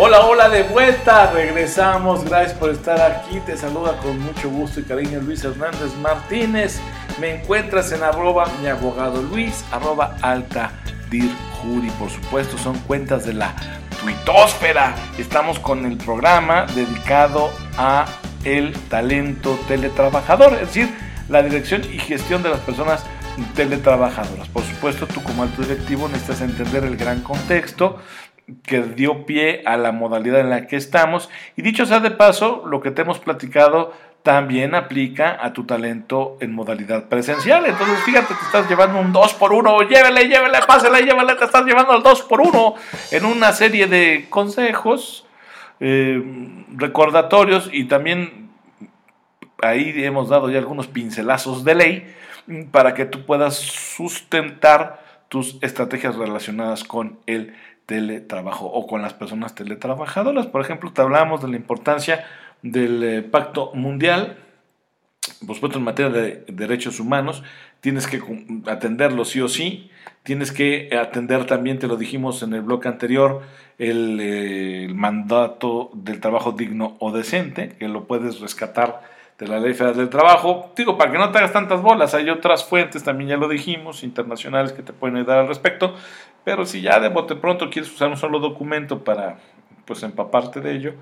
Hola, hola de vuelta, regresamos, gracias por estar aquí, te saluda con mucho gusto y cariño Luis Hernández Martínez, me encuentras en arroba mi abogado Luis, arroba alta dir jury, por supuesto son cuentas de la tuitósfera, estamos con el programa dedicado a el talento teletrabajador, es decir, la dirección y gestión de las personas teletrabajadoras. Por supuesto, tú como alto directivo necesitas entender el gran contexto que dio pie a la modalidad en la que estamos. Y dicho sea de paso, lo que te hemos platicado también aplica a tu talento en modalidad presencial. Entonces, fíjate, te estás llevando un 2 por 1 llévele, llévele, pásele, llévele, te estás llevando al 2 por 1 en una serie de consejos, eh, recordatorios y también ahí hemos dado ya algunos pincelazos de ley para que tú puedas sustentar tus estrategias relacionadas con el teletrabajo o con las personas teletrabajadoras. Por ejemplo, te hablamos de la importancia del eh, Pacto Mundial, por supuesto en materia de derechos humanos, tienes que atenderlo sí o sí, tienes que atender también, te lo dijimos en el bloque anterior, el, eh, el mandato del trabajo digno o decente, que lo puedes rescatar de la Ley Federal del Trabajo. Digo, para que no te hagas tantas bolas, hay otras fuentes, también ya lo dijimos, internacionales que te pueden ayudar al respecto, pero si ya de bote pronto quieres usar un solo documento para pues empaparte de ello,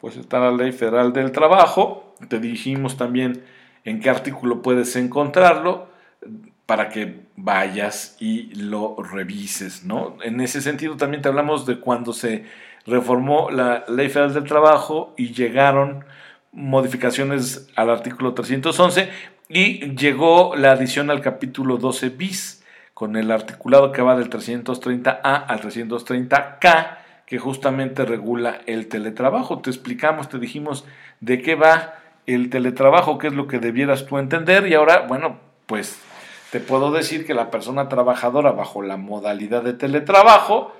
pues está la Ley Federal del Trabajo, te dijimos también en qué artículo puedes encontrarlo para que vayas y lo revises, ¿no? En ese sentido también te hablamos de cuando se reformó la Ley Federal del Trabajo y llegaron modificaciones al artículo 311 y llegó la adición al capítulo 12 bis con el articulado que va del 330A al 330K que justamente regula el teletrabajo. Te explicamos, te dijimos de qué va el teletrabajo, qué es lo que debieras tú entender y ahora, bueno, pues te puedo decir que la persona trabajadora bajo la modalidad de teletrabajo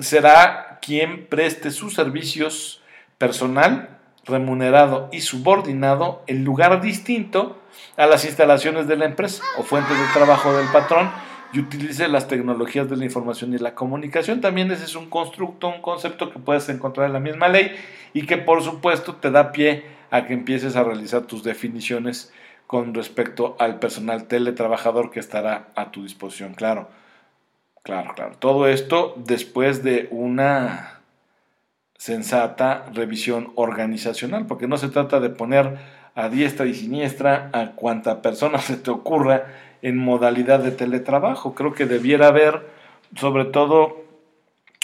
será quien preste sus servicios personal remunerado y subordinado en lugar distinto a las instalaciones de la empresa o fuentes de trabajo del patrón y utilice las tecnologías de la información y la comunicación. También ese es un constructo, un concepto que puedes encontrar en la misma ley y que por supuesto te da pie a que empieces a realizar tus definiciones con respecto al personal teletrabajador que estará a tu disposición. Claro, claro, claro. Todo esto después de una sensata revisión organizacional, porque no se trata de poner a diestra y siniestra a cuanta persona se te ocurra en modalidad de teletrabajo. Creo que debiera haber, sobre todo,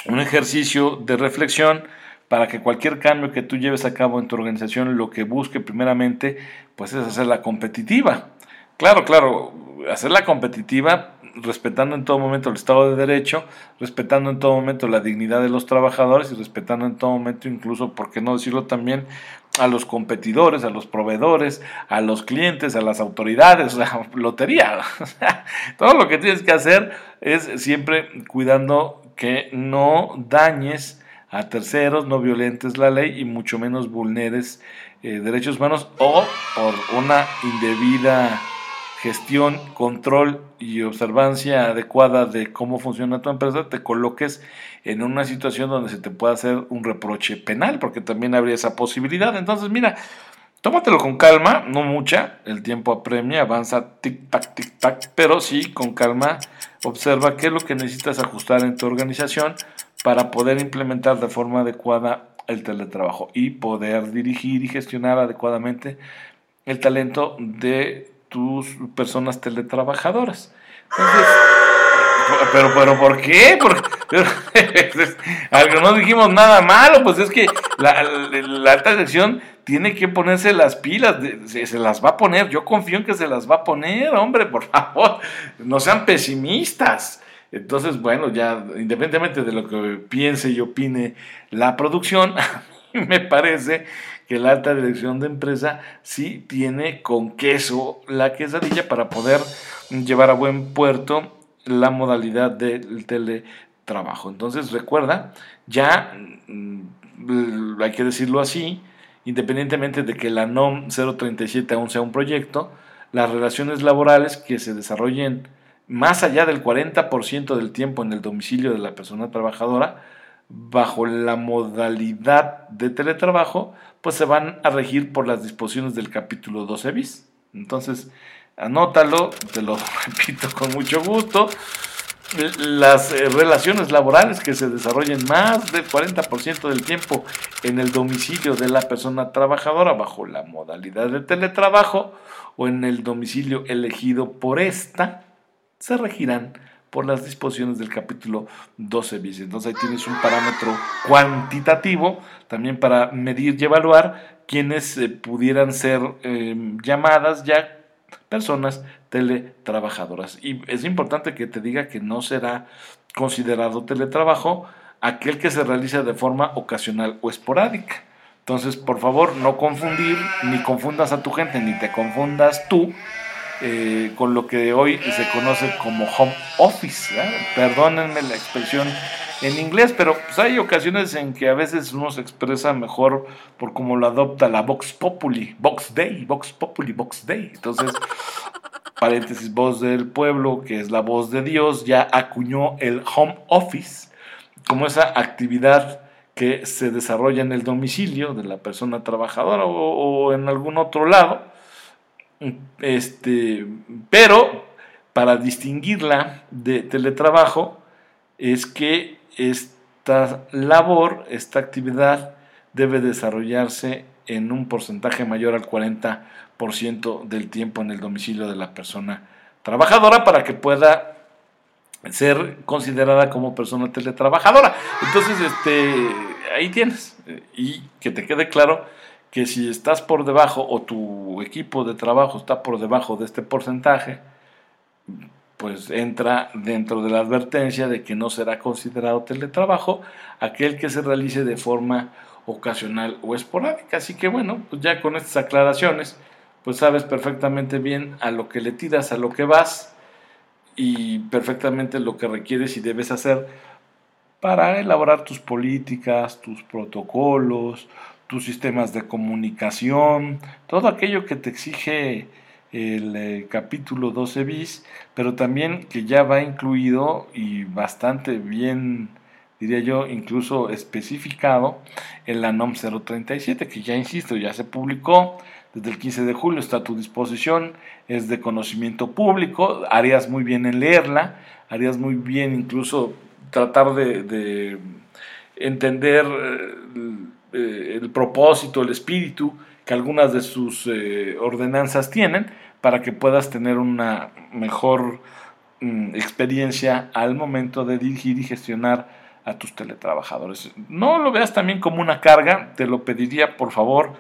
un ejercicio de reflexión para que cualquier cambio que tú lleves a cabo en tu organización lo que busque primeramente pues es hacerla competitiva. Claro, claro, hacerla competitiva respetando en todo momento el Estado de Derecho, respetando en todo momento la dignidad de los trabajadores y respetando en todo momento incluso, por qué no decirlo también, a los competidores, a los proveedores, a los clientes, a las autoridades, o sea, lotería. todo lo que tienes que hacer es siempre cuidando que no dañes a terceros, no violentes la ley y mucho menos vulneres eh, derechos humanos o por una indebida gestión, control y observancia adecuada de cómo funciona tu empresa, te coloques en una situación donde se te pueda hacer un reproche penal, porque también habría esa posibilidad. Entonces, mira, tómatelo con calma, no mucha, el tiempo apremia, avanza tic-tac, tic-tac, pero sí con calma, observa qué es lo que necesitas ajustar en tu organización para poder implementar de forma adecuada el teletrabajo y poder dirigir y gestionar adecuadamente el talento de tus personas teletrabajadoras. pero, pero, ¿por qué? Porque, no dijimos nada malo, pues es que la, alta dirección tiene que ponerse las pilas, se, las va a poner, yo confío en que se las va a poner, hombre, por favor, no sean pesimistas. Entonces, bueno, ya independientemente de lo que piense y opine la producción, me parece que la alta dirección de empresa sí tiene con queso la quesadilla para poder llevar a buen puerto la modalidad del teletrabajo. Entonces recuerda, ya mm, hay que decirlo así, independientemente de que la NOM 037 aún sea un proyecto, las relaciones laborales que se desarrollen más allá del 40% del tiempo en el domicilio de la persona trabajadora bajo la modalidad de teletrabajo, pues se van a regir por las disposiciones del capítulo 12 bis. Entonces, anótalo, te lo repito con mucho gusto. Las eh, relaciones laborales que se desarrollen más del 40% del tiempo en el domicilio de la persona trabajadora bajo la modalidad de teletrabajo o en el domicilio elegido por esta, se regirán por las disposiciones del capítulo 12 bis. Entonces ahí tienes un parámetro cuantitativo también para medir y evaluar quienes eh, pudieran ser em, llamadas ya personas teletrabajadoras. Y es importante que te diga que no será considerado teletrabajo aquel que se realiza de forma ocasional o esporádica. Entonces, por favor, no confundir, ni confundas a tu gente, ni te confundas tú eh, con lo que hoy se conoce como home office. Perdónenme la expresión en inglés, pero pues hay ocasiones en que a veces uno se expresa mejor por cómo lo adopta la Vox Populi, Vox Day, Vox Populi, Vox Day. Entonces, paréntesis, voz del pueblo, que es la voz de Dios, ya acuñó el home office como esa actividad que se desarrolla en el domicilio de la persona trabajadora o, en algún otro lado. Este, pero para distinguirla de teletrabajo es que esta labor, esta actividad debe desarrollarse en un porcentaje mayor al 40% del tiempo en el domicilio de la persona trabajadora para que pueda ser considerada como persona teletrabajadora. Entonces, este, ahí tienes. Y que te quede claro que si estás por debajo o tu equipo de trabajo está por debajo de este porcentaje, pues entra dentro de la advertencia de que no será considerado teletrabajo aquel que se realice de forma ocasional o esporádica. Así que bueno, pues ya con estas aclaraciones, pues sabes perfectamente bien a lo que le tiras, a lo que vas y perfectamente lo que requieres y debes hacer para elaborar tus políticas, tus protocolos, tus sistemas de comunicación, todo aquello que te exige el eh, capítulo 12 bis, pero también que ya va incluido y bastante bien, diría yo, incluso especificado en la NOM 037, que ya insisto, ya se publicó. Desde el 15 de julio, está a tu disposición, es de conocimiento público, harías muy bien en leerla, harías muy bien incluso tratar de, entender eh, el propósito, el espíritu que algunas de sus eh, ordenanzas tienen para que puedas tener una mejor mm, experiencia al momento de dirigir y gestionar a tus teletrabajadores. No lo veas también como una carga, te lo pediría por favor,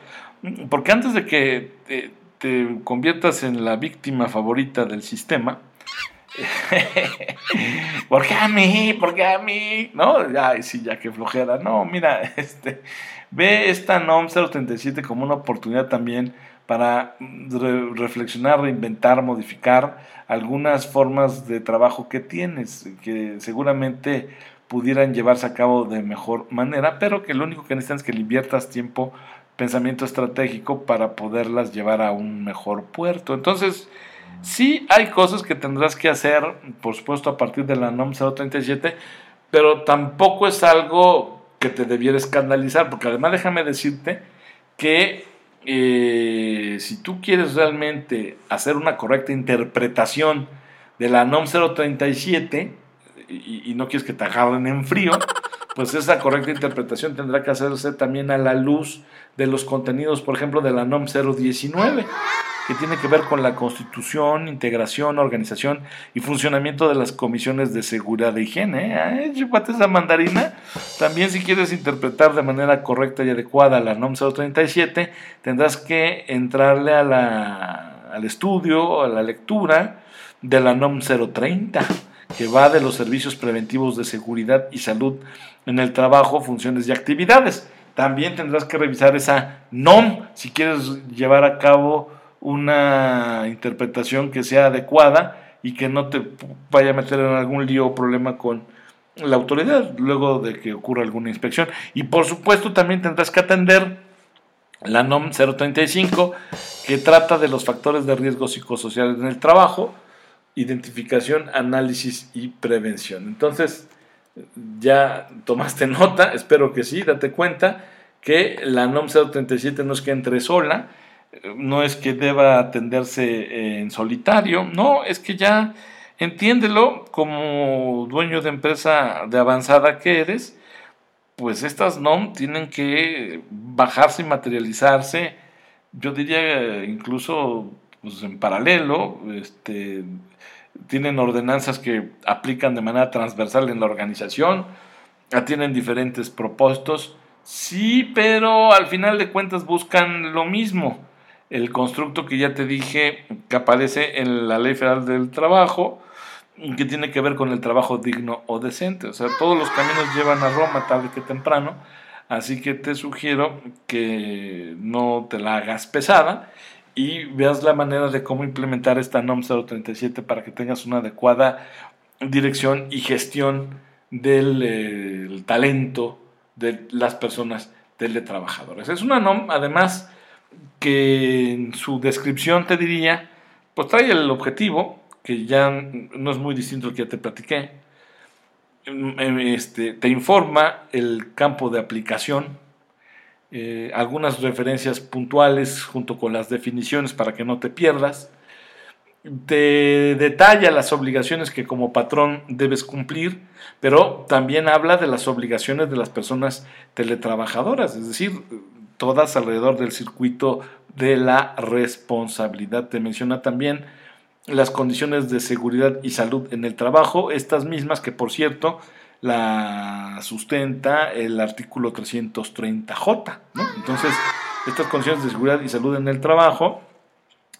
porque antes de que te, te conviertas en la víctima favorita del sistema, ¿Por qué a mí? ¿Por qué a mí? ¿No? ya sí, ya que flojera. No, mira, este, ve esta NOM 037 como una oportunidad también para reflexionar, reinventar, modificar algunas formas de trabajo que tienes, que seguramente pudieran llevarse a cabo de mejor manera, pero que lo único que necesitas es que le inviertas tiempo, pensamiento estratégico para poderlas llevar a un mejor puerto. Entonces, Sí hay cosas que tendrás que hacer, por supuesto, a partir de la NOM 037, pero tampoco es algo que te debiera escandalizar, porque además déjame decirte que eh, si tú quieres realmente hacer una correcta interpretación de la NOM 037 y, y no quieres que te agarren en frío, pues esa correcta interpretación tendrá que hacerse también a la luz de los contenidos, por ejemplo, de la NOM 019 que tiene que ver con la constitución, integración, organización y funcionamiento de las comisiones de seguridad de higiene. ¿Eh? Chupate esa mandarina. También si quieres interpretar de manera correcta y adecuada la NOM 037, tendrás que entrarle a la, al estudio, a la lectura de la NOM 030 que va de los servicios preventivos de seguridad y salud en el trabajo, funciones y actividades. También tendrás que revisar esa NOM si quieres llevar a cabo una interpretación que sea adecuada y que no te vaya a meter en algún lío o problema con la autoridad luego de que ocurra alguna inspección. Y por supuesto también tendrás que atender la NOM 035 que trata de los factores de riesgo psicosociales en el trabajo, identificación, análisis y prevención. Entonces, ya tomaste nota, espero que sí, date cuenta que la NOM 037 no es que entre sola, no es que deba atenderse en solitario, no, es que ya entiéndelo como dueño de empresa de avanzada que eres, pues estas NOM tienen que bajarse y materializarse, yo diría incluso pues, en paralelo, este, tienen ordenanzas que aplican de manera transversal en la organización, tienen diferentes propósitos, sí, pero al final de cuentas buscan lo mismo. El constructo que ya te dije que aparece en la Ley Federal del Trabajo, que tiene que ver con el trabajo digno o decente. O sea, todos los caminos llevan a Roma tarde que temprano, así que te sugiero que no te la hagas pesada y veas la manera de cómo implementar esta NOM 037 para que tengas una adecuada dirección y gestión del eh, talento de las personas teletrabajadoras. Es una NOM, además, que en su descripción te diría, pues trae el objetivo, que ya no es muy distinto al que ya te platiqué, em, este, te informa el campo de aplicación, eh, algunas referencias puntuales junto con las definiciones para que no te pierdas. Te detalla las obligaciones que como patrón debes cumplir, pero también habla de las obligaciones de las personas teletrabajadoras, es decir, todas alrededor del circuito de la responsabilidad. Te menciona también las condiciones de seguridad y salud en el trabajo, estas mismas que por cierto la sustenta el artículo 330J. Entonces, estas condiciones de seguridad y salud en el trabajo,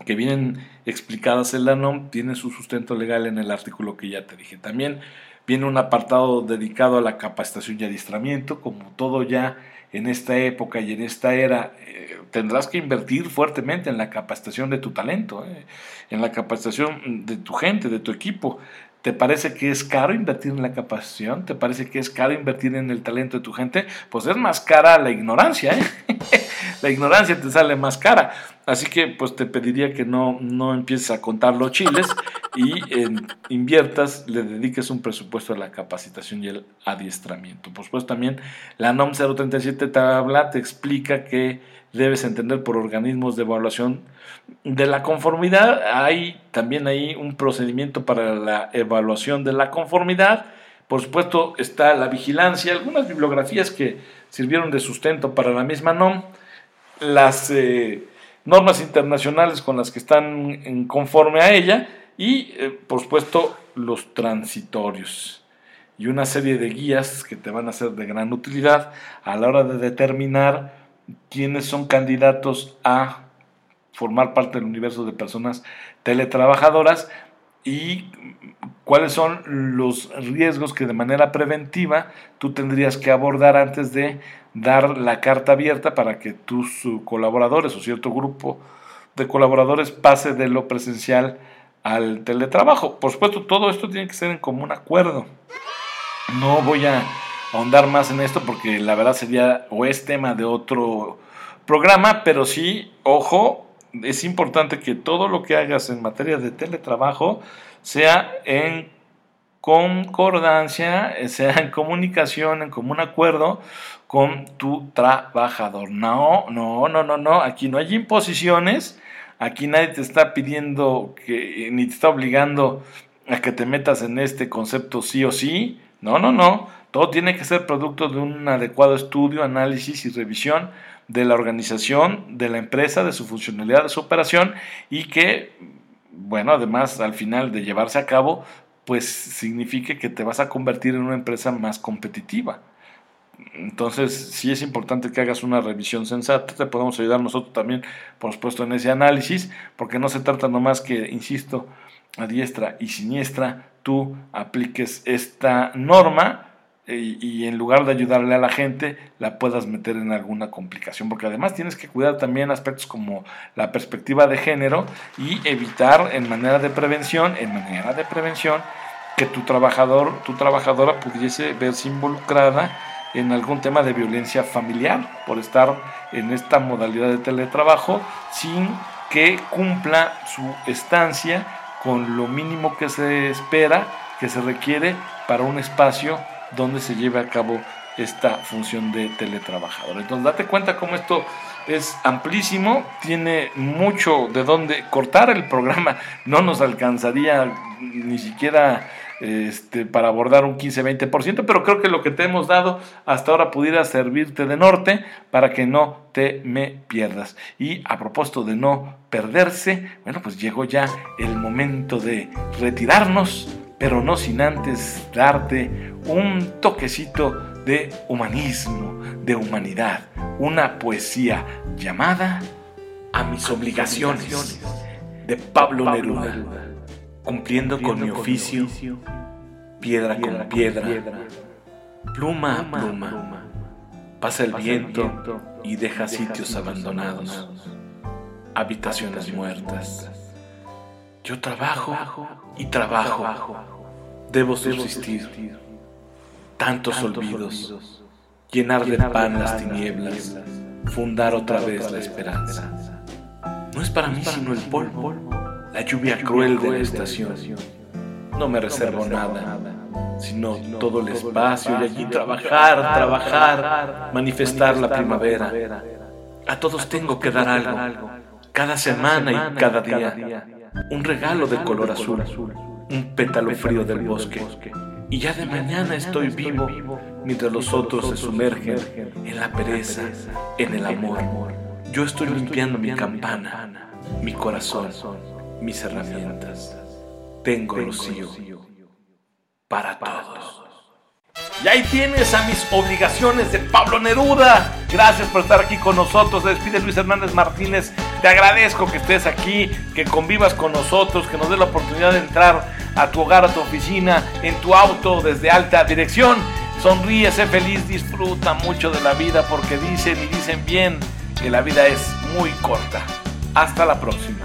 que vienen explicadas en la NOM, tienen su sustento legal en el artículo que ya te dije. También viene un apartado dedicado a la capacitación y adiestramiento, como todo ya en esta época y en esta era, eh, tendrás que invertir fuertemente en la capacitación de tu talento, eh, en la capacitación de tu gente, de tu equipo. ¿Te parece que es caro invertir en la capacitación? ¿Te parece que es caro invertir en el talento de tu gente? Pues es más cara la ignorancia, ¿eh? la ignorancia te sale más cara. Así que pues te pediría que no, no empieces a contar los chiles y inviertas, le dediques un presupuesto a la capacitación y el adiestramiento. Por supuesto también la NOM 037 te habla, te explica que debes entender por organismos de evaluación de la conformidad. Hay también ahí un procedimiento para la evaluación de la conformidad. Por supuesto está la vigilancia, algunas bibliografías que sirvieron de sustento para la misma NOM, las eh, normas internacionales con las que están conforme a ella y eh, por supuesto los transitorios y una serie de guías que te van a ser de gran utilidad a la hora de determinar quiénes son candidatos a formar parte del universo de personas teletrabajadoras y cuáles son los riesgos que de manera preventiva tú tendrías que abordar antes de dar la carta abierta para que tus colaboradores o cierto grupo de colaboradores pase de lo presencial al teletrabajo. Por supuesto, todo esto tiene que ser en común acuerdo. No voy a ahondar más en esto porque la verdad sería o es tema de otro programa, pero sí, ojo, es importante que todo lo que hagas en materia de teletrabajo sea en concordancia, sea en comunicación, en común acuerdo con tu trabajador. No, no, no, no, no, aquí no hay imposiciones, aquí nadie te está pidiendo que ni te está obligando a que te metas en este concepto sí o sí. No, no, no. Todo tiene que ser producto de un adecuado estudio, análisis y revisión de la organización, de la empresa, de su funcionalidad, de su operación y que, bueno, además al final de llevarse a cabo, pues signifique que te vas a convertir en una empresa más competitiva. Entonces, sí es importante que hagas una revisión sensata, te podemos ayudar nosotros también, por supuesto, en ese análisis, porque no se trata nomás que, insisto, a diestra y siniestra, tú apliques esta norma y, en lugar de ayudarle a la gente, la puedas meter en alguna complicación, porque además tienes que cuidar también aspectos como la perspectiva de género y evitar en manera de prevención, en manera de prevención, que tu trabajador, tu trabajadora pudiese verse involucrada en algún tema de violencia familiar por estar en esta modalidad de teletrabajo sin que cumpla su estancia con lo mínimo que se espera, que se requiere para un espacio donde se lleve a cabo esta función de teletrabajador. Entonces, date cuenta cómo esto es amplísimo, tiene mucho de dónde cortar el programa, no nos alcanzaría ni siquiera este, para abordar un 15-20%, pero creo que lo que te hemos dado hasta ahora pudiera servirte de norte para que no te me pierdas. Y a propósito de no perderse, bueno, pues llegó ya el momento de retirarnos, pero no sin antes darte un toquecito de humanismo, de humanidad, una poesía llamada A mis obligaciones de Pablo Neruda cumpliendo con mi oficio, piedra con piedra, pluma a pluma. Pasa el viento y deja sitios abandonados, habitaciones muertas. Yo trabajo y trabajo, debo subsistir. Tantos olvidos, llenar de pan las tinieblas, fundar otra vez la esperanza. No es para mí sino el polvo. la lluvia cruel de la estación. No me reservo nada, sino todo el espacio y allí trabajar, trabajar, manifestar la primavera. A todos tengo que dar algo, cada semana y cada día. Un regalo de color azul, un pétalo frío del bosque. Y ya de mañana estoy vivo mientras los otros se sumergen en la pereza, en el amor. Yo estoy limpiando mi campana, mi corazón mis herramientas. Tengo rocío para todos. Y ahí tienes a mis obligaciones de Pablo Neruda. Gracias por estar aquí con nosotros. Se despide Luis Hernández Martínez. Te agradezco que estés aquí, que convivas con nosotros, que nos dé la oportunidad de entrar a tu hogar, a tu oficina, en tu auto desde alta dirección. Sonríe, sé feliz, disfruta mucho de la vida porque dicen y dicen bien que la vida es muy corta. Hasta la próxima.